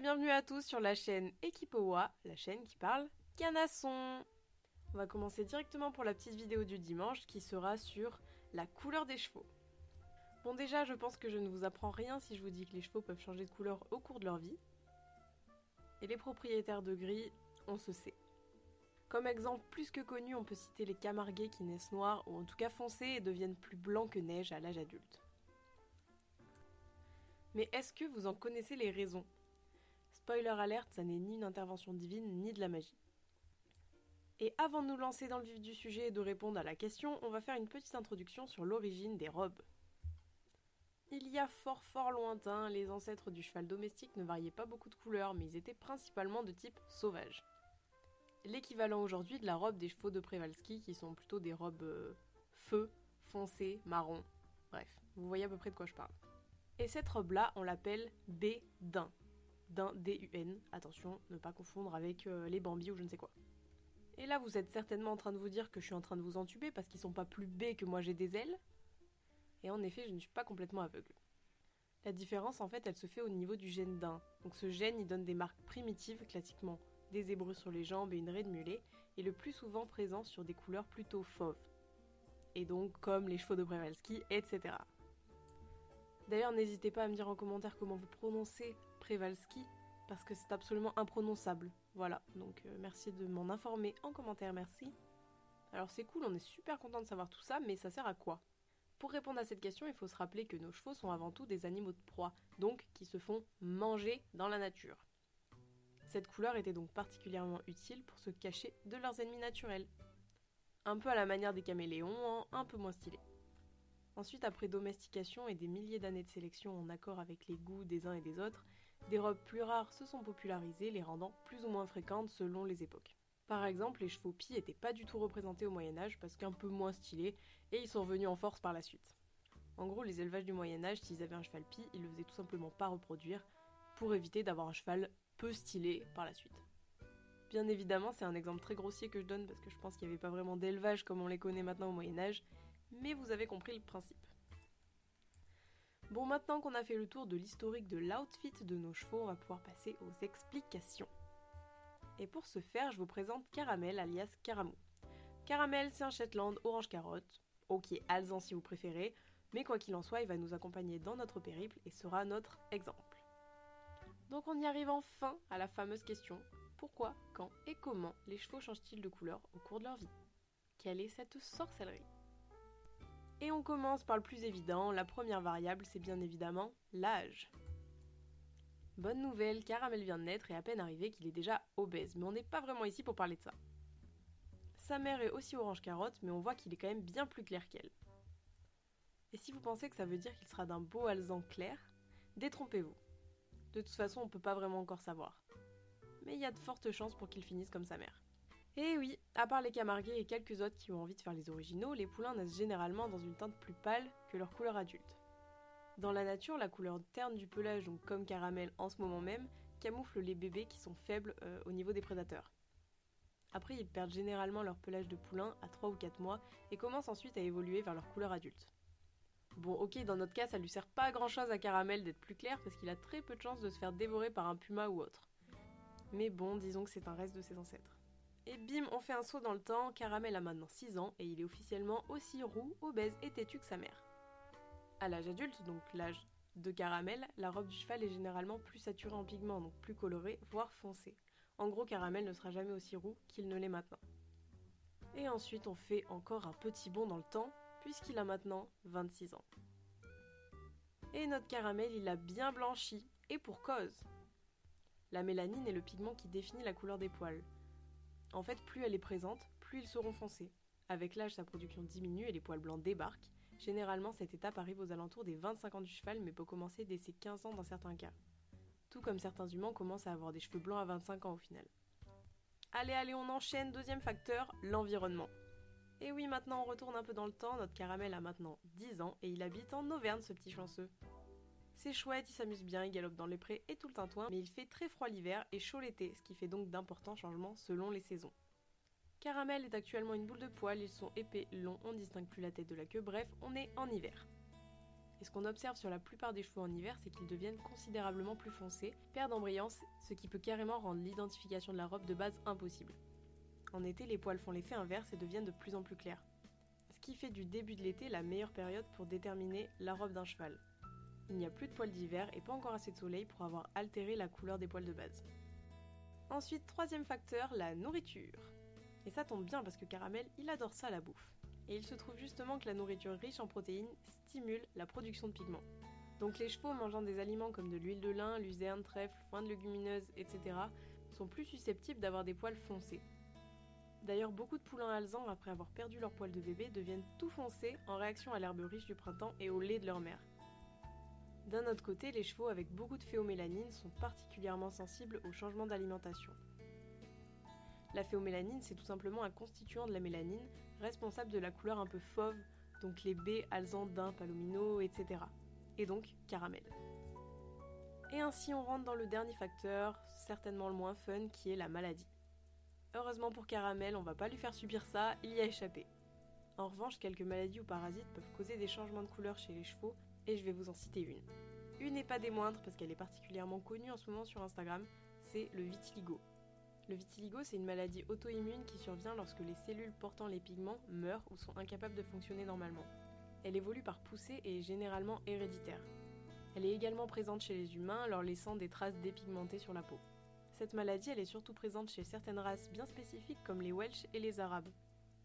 bienvenue à tous sur la chaîne Equipowa, la chaîne qui parle canasson. On va commencer directement pour la petite vidéo du dimanche qui sera sur la couleur des chevaux. Bon déjà, je pense que je ne vous apprends rien si je vous dis que les chevaux peuvent changer de couleur au cours de leur vie. Et les propriétaires de gris, on se sait. Comme exemple plus que connu, on peut citer les camarguais qui naissent noirs ou en tout cas foncés et deviennent plus blancs que neige à l'âge adulte. Mais est-ce que vous en connaissez les raisons? Spoiler alerte, ça n'est ni une intervention divine ni de la magie. Et avant de nous lancer dans le vif du sujet et de répondre à la question, on va faire une petite introduction sur l'origine des robes. Il y a fort fort lointain, les ancêtres du cheval domestique ne variaient pas beaucoup de couleurs, mais ils étaient principalement de type sauvage. L'équivalent aujourd'hui de la robe des chevaux de Przewalski, qui sont plutôt des robes euh, feu, foncé, marron. Bref, vous voyez à peu près de quoi je parle. Et cette robe-là, on l'appelle B d'un. D'un. Attention, ne pas confondre avec euh, les Bambi ou je ne sais quoi. Et là, vous êtes certainement en train de vous dire que je suis en train de vous entuber parce qu'ils sont pas plus B que moi j'ai des ailes. Et en effet, je ne suis pas complètement aveugle. La différence, en fait, elle se fait au niveau du gène d'un. Donc ce gène, il donne des marques primitives, classiquement des hébreux sur les jambes et une raie de mulet, et le plus souvent présent sur des couleurs plutôt fauves. Et donc comme les chevaux de Przewalski, etc. D'ailleurs, n'hésitez pas à me dire en commentaire comment vous prononcez Przewalski, parce que c'est absolument imprononçable. Voilà, donc euh, merci de m'en informer en commentaire, merci. Alors c'est cool, on est super content de savoir tout ça, mais ça sert à quoi? Pour répondre à cette question, il faut se rappeler que nos chevaux sont avant tout des animaux de proie, donc qui se font manger dans la nature. Cette couleur était donc particulièrement utile pour se cacher de leurs ennemis naturels. Un peu à la manière des caméléons, un peu moins stylé. Ensuite, après domestication et des milliers d'années de sélection en accord avec les goûts des uns et des autres, des robes plus rares se sont popularisées, les rendant plus ou moins fréquentes selon les époques. Par exemple, les chevaux pis n'étaient pas du tout représentés au Moyen Âge parce qu'un peu moins stylés, et ils sont revenus en force par la suite. En gros, les élevages du Moyen Âge, s'ils avaient un cheval pie, ils le faisaient tout simplement pas reproduire pour éviter d'avoir un cheval peu stylé par la suite. Bien évidemment, c'est un exemple très grossier que je donne parce que je pense qu'il n'y avait pas vraiment d'élevage comme on les connaît maintenant au Moyen Âge, mais vous avez compris le principe. Bon, maintenant qu'on a fait le tour de l'historique de l'outfit de nos chevaux, on va pouvoir passer aux explications. Et pour ce faire, je vous présente Caramel alias Caramou. Caramel, c'est un Shetland orange carotte, ok alzan si vous préférez, mais quoi qu'il en soit, il va nous accompagner dans notre périple et sera notre exemple. Donc on y arrive enfin à la fameuse question pourquoi, quand et comment les chevaux changent-ils de couleur au cours de leur vie? Quelle est cette sorcellerie? Et on commence par le plus évident, la première variable c'est bien évidemment l'âge. Bonne nouvelle, Caramel vient de naître et à peine arrivé qu'il est déjà obèse, mais on n'est pas vraiment ici pour parler de ça. Sa mère est aussi orange carotte, mais on voit qu'il est quand même bien plus clair qu'elle. Et si vous pensez que ça veut dire qu'il sera d'un beau alzan clair, détrompez-vous. De toute façon, on peut pas vraiment encore savoir. Mais il y a de fortes chances pour qu'il finisse comme sa mère. Et eh oui, à part les camarguais et quelques autres qui ont envie de faire les originaux, les poulains naissent généralement dans une teinte plus pâle que leur couleur adulte. Dans la nature, la couleur terne du pelage, donc comme caramel en ce moment même, camoufle les bébés qui sont faibles euh, au niveau des prédateurs. Après, ils perdent généralement leur pelage de poulain à 3 ou 4 mois et commencent ensuite à évoluer vers leur couleur adulte. Bon, ok, dans notre cas, ça lui sert pas à grand chose à Caramel d'être plus clair parce qu'il a très peu de chances de se faire dévorer par un puma ou autre. Mais bon, disons que c'est un reste de ses ancêtres. Et bim, on fait un saut dans le temps, Caramel a maintenant 6 ans et il est officiellement aussi roux, obèse et têtu que sa mère. À l'âge adulte, donc l'âge de Caramel, la robe du cheval est généralement plus saturée en pigments, donc plus colorée, voire foncée. En gros, Caramel ne sera jamais aussi roux qu'il ne l'est maintenant. Et ensuite, on fait encore un petit bond dans le temps, puisqu'il a maintenant 26 ans. Et notre caramel, il a bien blanchi, et pour cause. La mélanine est le pigment qui définit la couleur des poils. En fait, plus elle est présente, plus ils seront foncés. Avec l'âge, sa production diminue et les poils blancs débarquent. Généralement, cette étape arrive aux alentours des 25 ans du cheval, mais peut commencer dès ses 15 ans dans certains cas. Tout comme certains humains commencent à avoir des cheveux blancs à 25 ans au final. Allez, allez, on enchaîne. Deuxième facteur, l'environnement. Et oui, maintenant on retourne un peu dans le temps. Notre caramel a maintenant 10 ans et il habite en Auvergne, ce petit chanceux. C'est chouette, il s'amuse bien, il galope dans les prés et tout le tintouin, mais il fait très froid l'hiver et chaud l'été, ce qui fait donc d'importants changements selon les saisons. Caramel est actuellement une boule de poils, ils sont épais, longs, on distingue plus la tête de la queue, bref, on est en hiver. Et ce qu'on observe sur la plupart des chevaux en hiver, c'est qu'ils deviennent considérablement plus foncés, perdent en brillance, ce qui peut carrément rendre l'identification de la robe de base impossible. En été, les poils font l'effet inverse et deviennent de plus en plus clairs. Ce qui fait du début de l'été la meilleure période pour déterminer la robe d'un cheval. Il n'y a plus de poils d'hiver et pas encore assez de soleil pour avoir altéré la couleur des poils de base. Ensuite, troisième facteur, la nourriture. Et ça tombe bien parce que Caramel, il adore ça la bouffe. Et il se trouve justement que la nourriture riche en protéines stimule la production de pigments. Donc les chevaux mangeant des aliments comme de l'huile de lin, luzerne, trèfle, foin de légumineuses, etc. sont plus susceptibles d'avoir des poils foncés. D'ailleurs, beaucoup de poulains alezans, après avoir perdu leur poil de bébé, deviennent tout foncés en réaction à l'herbe riche du printemps et au lait de leur mère. D'un autre côté, les chevaux avec beaucoup de phéomélanine sont particulièrement sensibles aux changements d'alimentation. La phéomélanine, c'est tout simplement un constituant de la mélanine, responsable de la couleur un peu fauve, donc les baies, alzan, daim, palomino, etc. Et donc caramel. Et ainsi on rentre dans le dernier facteur, certainement le moins fun, qui est la maladie. Heureusement pour Caramel, on va pas lui faire subir ça, il y a échappé. En revanche, quelques maladies ou parasites peuvent causer des changements de couleur chez les chevaux, et je vais vous en citer une. Une n'est pas des moindres parce qu'elle est particulièrement connue en ce moment sur Instagram, c'est le vitiligo. Le vitiligo, c'est une maladie auto-immune qui survient lorsque les cellules portant les pigments meurent ou sont incapables de fonctionner normalement. Elle évolue par poussée et est généralement héréditaire. Elle est également présente chez les humains, leur laissant des traces dépigmentées sur la peau. Cette maladie, elle est surtout présente chez certaines races bien spécifiques comme les Welsh et les Arabes.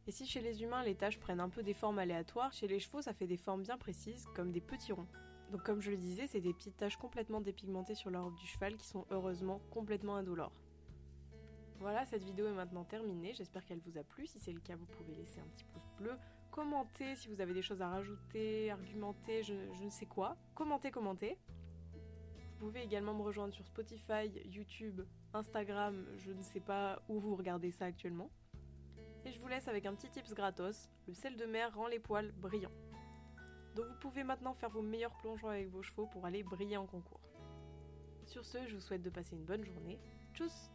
Et si chez les humains les taches prennent un peu des formes aléatoires, chez les chevaux ça fait des formes bien précises, comme des petits ronds. Donc comme je le disais, c'est des petites taches complètement dépigmentées sur la robe du cheval qui sont heureusement complètement indolores. Voilà, cette vidéo est maintenant terminée. J'espère qu'elle vous a plu. Si c'est le cas, vous pouvez laisser un petit pouce bleu. Commentez si vous avez des choses à rajouter, argumenter, je, ne sais quoi. Commentez, commentez. Vous pouvez également me rejoindre sur Spotify, YouTube, Instagram, je ne sais pas où vous regardez ça actuellement. Et je vous laisse avec un petit tips gratos. Le sel de mer rend les poils brillants. Donc vous pouvez maintenant faire vos meilleurs plongeons avec vos chevaux pour aller briller en concours. Sur ce, je vous souhaite de passer une bonne journée. Tchuss